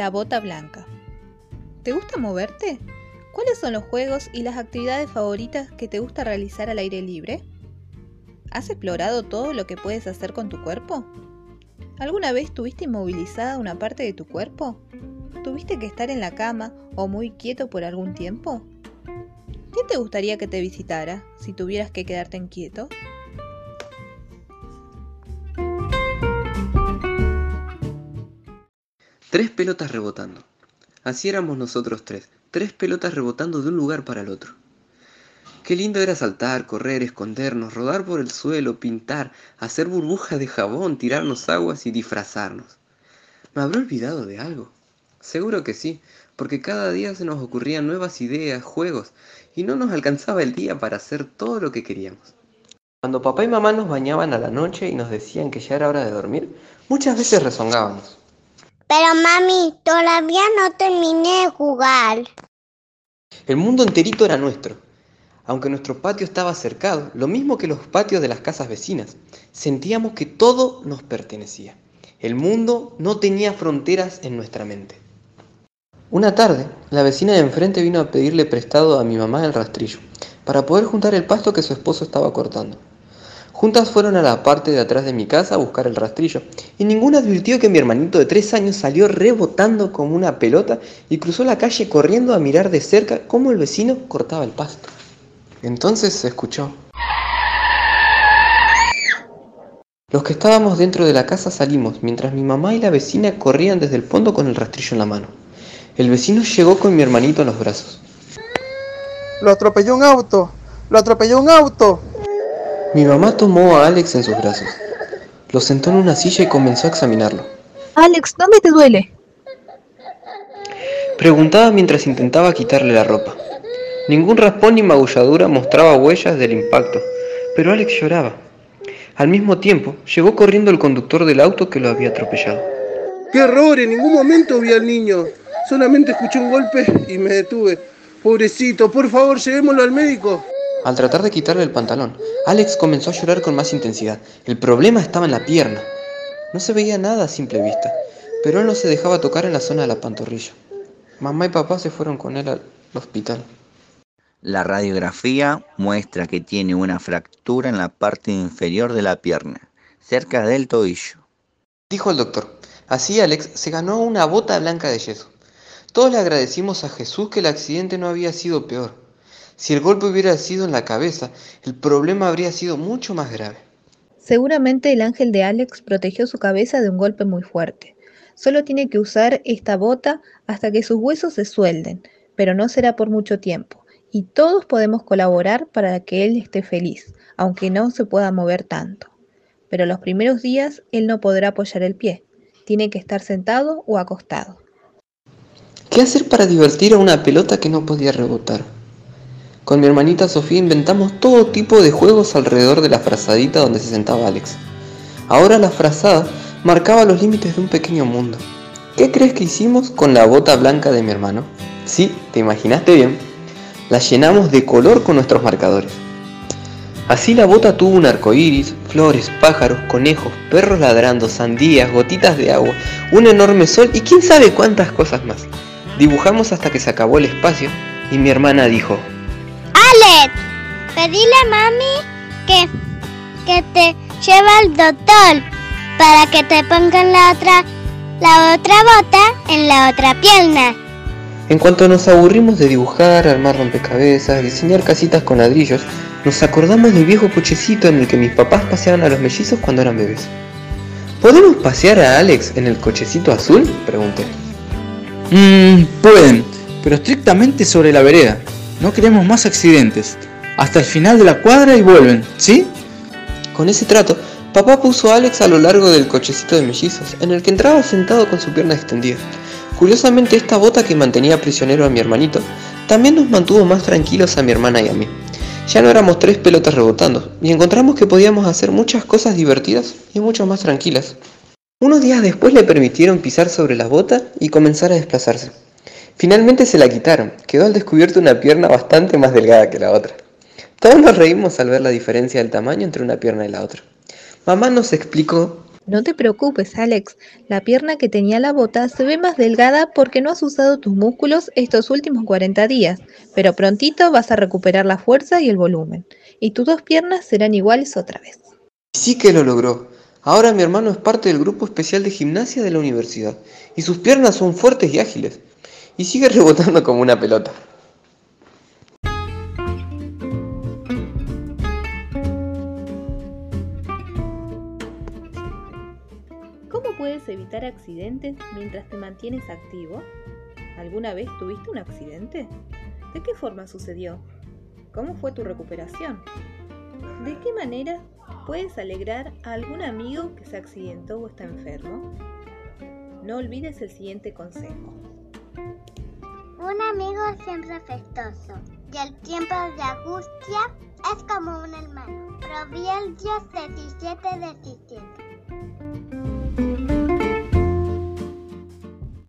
La bota blanca. ¿Te gusta moverte? ¿Cuáles son los juegos y las actividades favoritas que te gusta realizar al aire libre? ¿Has explorado todo lo que puedes hacer con tu cuerpo? ¿Alguna vez tuviste inmovilizada una parte de tu cuerpo? ¿Tuviste que estar en la cama o muy quieto por algún tiempo? ¿Quién te gustaría que te visitara si tuvieras que quedarte en quieto? Tres pelotas rebotando. Así éramos nosotros tres, tres pelotas rebotando de un lugar para el otro. Qué lindo era saltar, correr, escondernos, rodar por el suelo, pintar, hacer burbujas de jabón, tirarnos aguas y disfrazarnos. ¿Me habré olvidado de algo? Seguro que sí, porque cada día se nos ocurrían nuevas ideas, juegos, y no nos alcanzaba el día para hacer todo lo que queríamos. Cuando papá y mamá nos bañaban a la noche y nos decían que ya era hora de dormir, muchas veces rezongábamos. Pero mami, todavía no terminé de jugar. El mundo enterito era nuestro. Aunque nuestro patio estaba cercado, lo mismo que los patios de las casas vecinas, sentíamos que todo nos pertenecía. El mundo no tenía fronteras en nuestra mente. Una tarde, la vecina de enfrente vino a pedirle prestado a mi mamá el rastrillo, para poder juntar el pasto que su esposo estaba cortando. Juntas fueron a la parte de atrás de mi casa a buscar el rastrillo, y ninguna advirtió que mi hermanito de tres años salió rebotando como una pelota y cruzó la calle corriendo a mirar de cerca cómo el vecino cortaba el pasto. Entonces se escuchó. Los que estábamos dentro de la casa salimos, mientras mi mamá y la vecina corrían desde el fondo con el rastrillo en la mano. El vecino llegó con mi hermanito en los brazos. Lo atropelló un auto. Lo atropelló un auto. Mi mamá tomó a Alex en sus brazos. Lo sentó en una silla y comenzó a examinarlo. Alex, ¿dónde te duele? Preguntaba mientras intentaba quitarle la ropa. Ningún raspón ni magulladura mostraba huellas del impacto, pero Alex lloraba. Al mismo tiempo, llegó corriendo el conductor del auto que lo había atropellado. ¡Qué error! En ningún momento vi al niño. Solamente escuché un golpe y me detuve. Pobrecito, por favor, llevémoslo al médico. Al tratar de quitarle el pantalón, Alex comenzó a llorar con más intensidad. El problema estaba en la pierna. No se veía nada a simple vista, pero él no se dejaba tocar en la zona de la pantorrilla. Mamá y papá se fueron con él al hospital. La radiografía muestra que tiene una fractura en la parte inferior de la pierna, cerca del tobillo. Dijo el doctor. Así Alex se ganó una bota blanca de yeso. Todos le agradecimos a Jesús que el accidente no había sido peor. Si el golpe hubiera sido en la cabeza, el problema habría sido mucho más grave. Seguramente el ángel de Alex protegió su cabeza de un golpe muy fuerte. Solo tiene que usar esta bota hasta que sus huesos se suelden, pero no será por mucho tiempo. Y todos podemos colaborar para que él esté feliz, aunque no se pueda mover tanto. Pero los primeros días él no podrá apoyar el pie. Tiene que estar sentado o acostado. ¿Qué hacer para divertir a una pelota que no podía rebotar? Con mi hermanita Sofía inventamos todo tipo de juegos alrededor de la frazadita donde se sentaba Alex. Ahora la frazada marcaba los límites de un pequeño mundo. ¿Qué crees que hicimos con la bota blanca de mi hermano? Sí, te imaginaste bien. La llenamos de color con nuestros marcadores. Así la bota tuvo un arco iris, flores, pájaros, conejos, perros ladrando, sandías, gotitas de agua, un enorme sol y quién sabe cuántas cosas más. Dibujamos hasta que se acabó el espacio y mi hermana dijo, Alex, pedile a mami que, que te lleve al doctor para que te pongan la otra, la otra bota en la otra pierna. En cuanto nos aburrimos de dibujar, armar rompecabezas, diseñar casitas con ladrillos, nos acordamos del viejo cochecito en el que mis papás paseaban a los mellizos cuando eran bebés. ¿Podemos pasear a Alex en el cochecito azul? Pregunté. Mmm, pueden, pero estrictamente sobre la vereda. No queremos más accidentes. Hasta el final de la cuadra y vuelven, ¿sí? Con ese trato, papá puso a Alex a lo largo del cochecito de mellizos, en el que entraba sentado con su pierna extendida. Curiosamente, esta bota que mantenía prisionero a mi hermanito también nos mantuvo más tranquilos a mi hermana y a mí. Ya no éramos tres pelotas rebotando, y encontramos que podíamos hacer muchas cosas divertidas y mucho más tranquilas. Unos días después le permitieron pisar sobre la bota y comenzar a desplazarse. Finalmente se la quitaron, quedó al descubierto una pierna bastante más delgada que la otra. Todos nos reímos al ver la diferencia del tamaño entre una pierna y la otra. Mamá nos explicó No te preocupes, Alex. La pierna que tenía la bota se ve más delgada porque no has usado tus músculos estos últimos 40 días, pero prontito vas a recuperar la fuerza y el volumen, y tus dos piernas serán iguales otra vez. Sí que lo logró. Ahora mi hermano es parte del grupo especial de gimnasia de la universidad, y sus piernas son fuertes y ágiles, y sigue rebotando como una pelota. ¿Cómo puedes evitar accidentes mientras te mantienes activo? ¿Alguna vez tuviste un accidente? ¿De qué forma sucedió? ¿Cómo fue tu recuperación? ¿De qué manera puedes alegrar a algún amigo que se accidentó o está enfermo? No olvides el siguiente consejo. Un amigo siempre afectuoso y el tiempo de angustia es como un hermano. Proverbios 17, 17.